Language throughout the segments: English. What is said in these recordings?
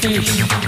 你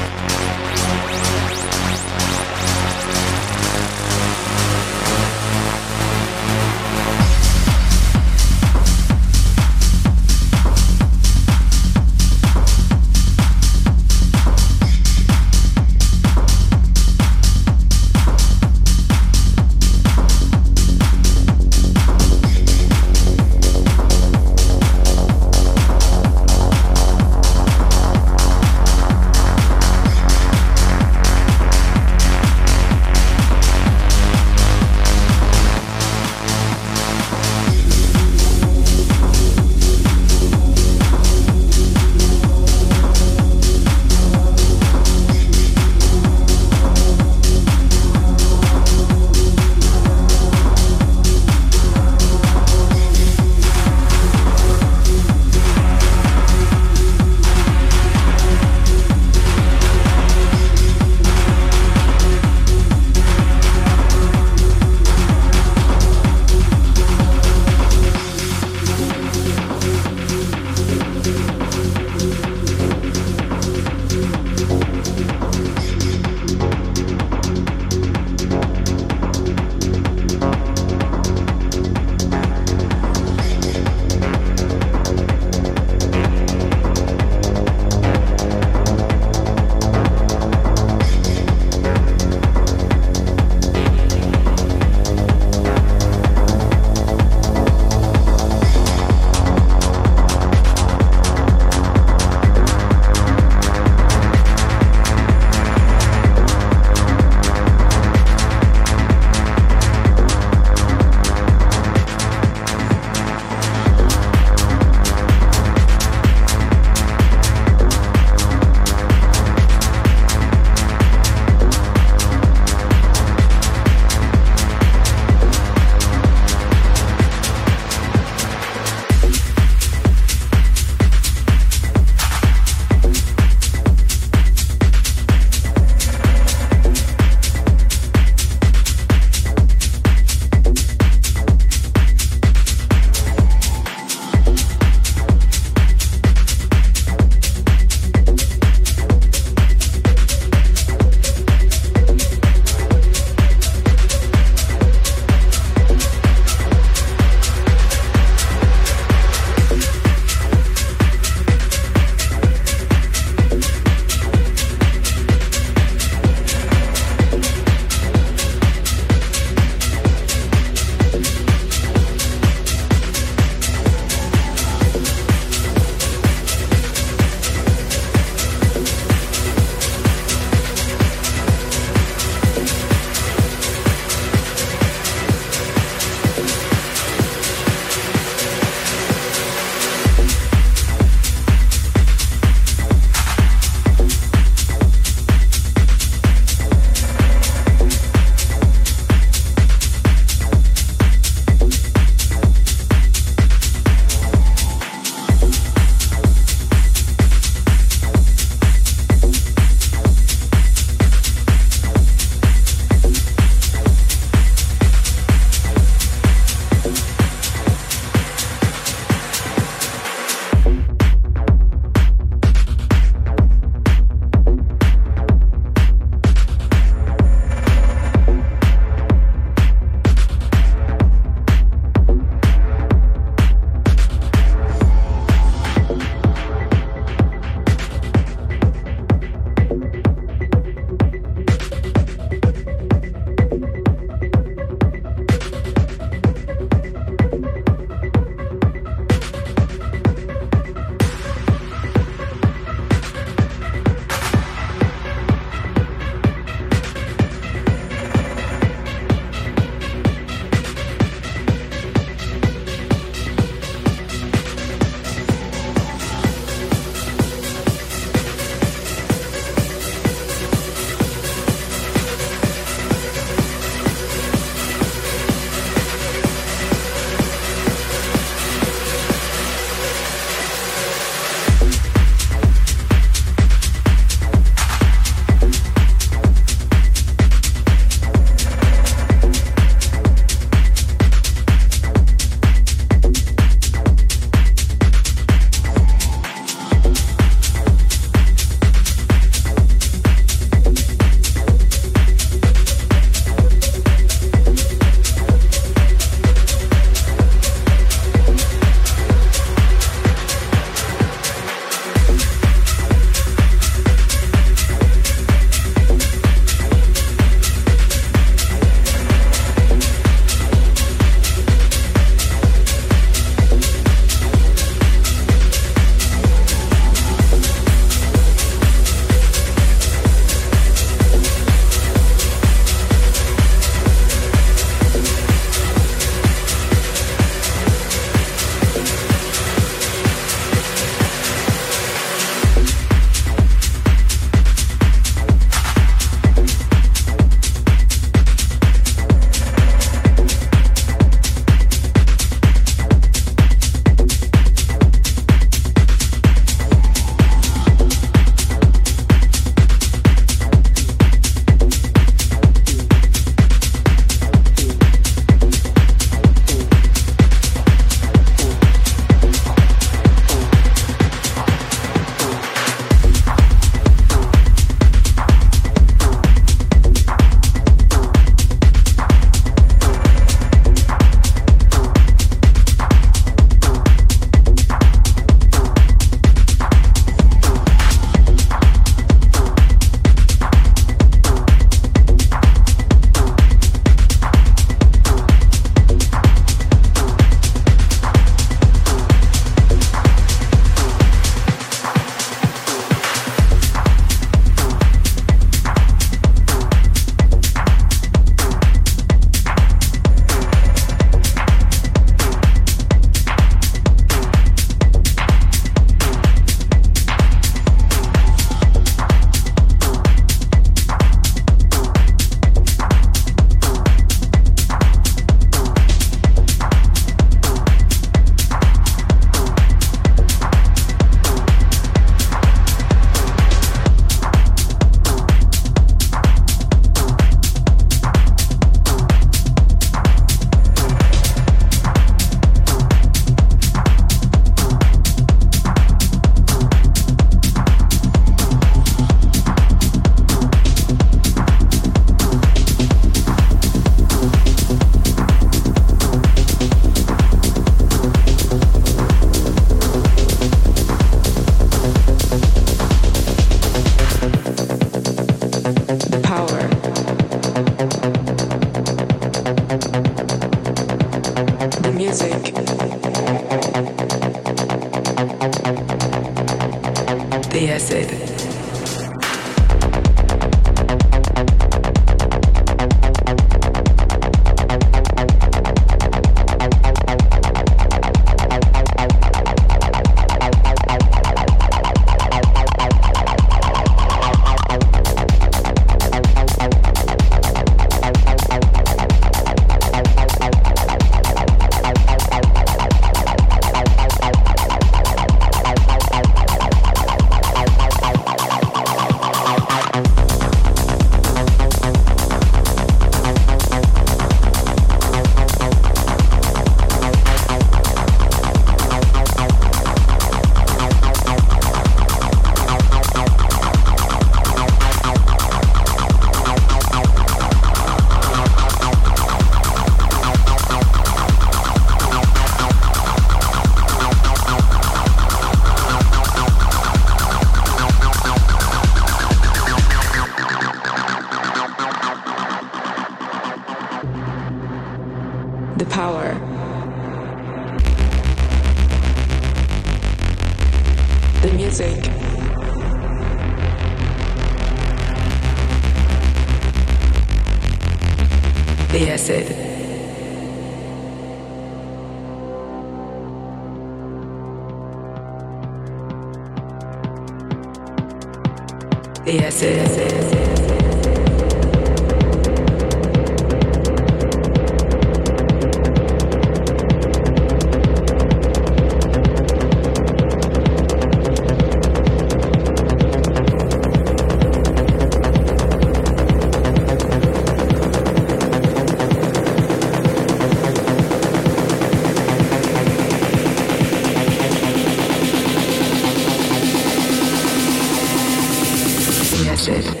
voces.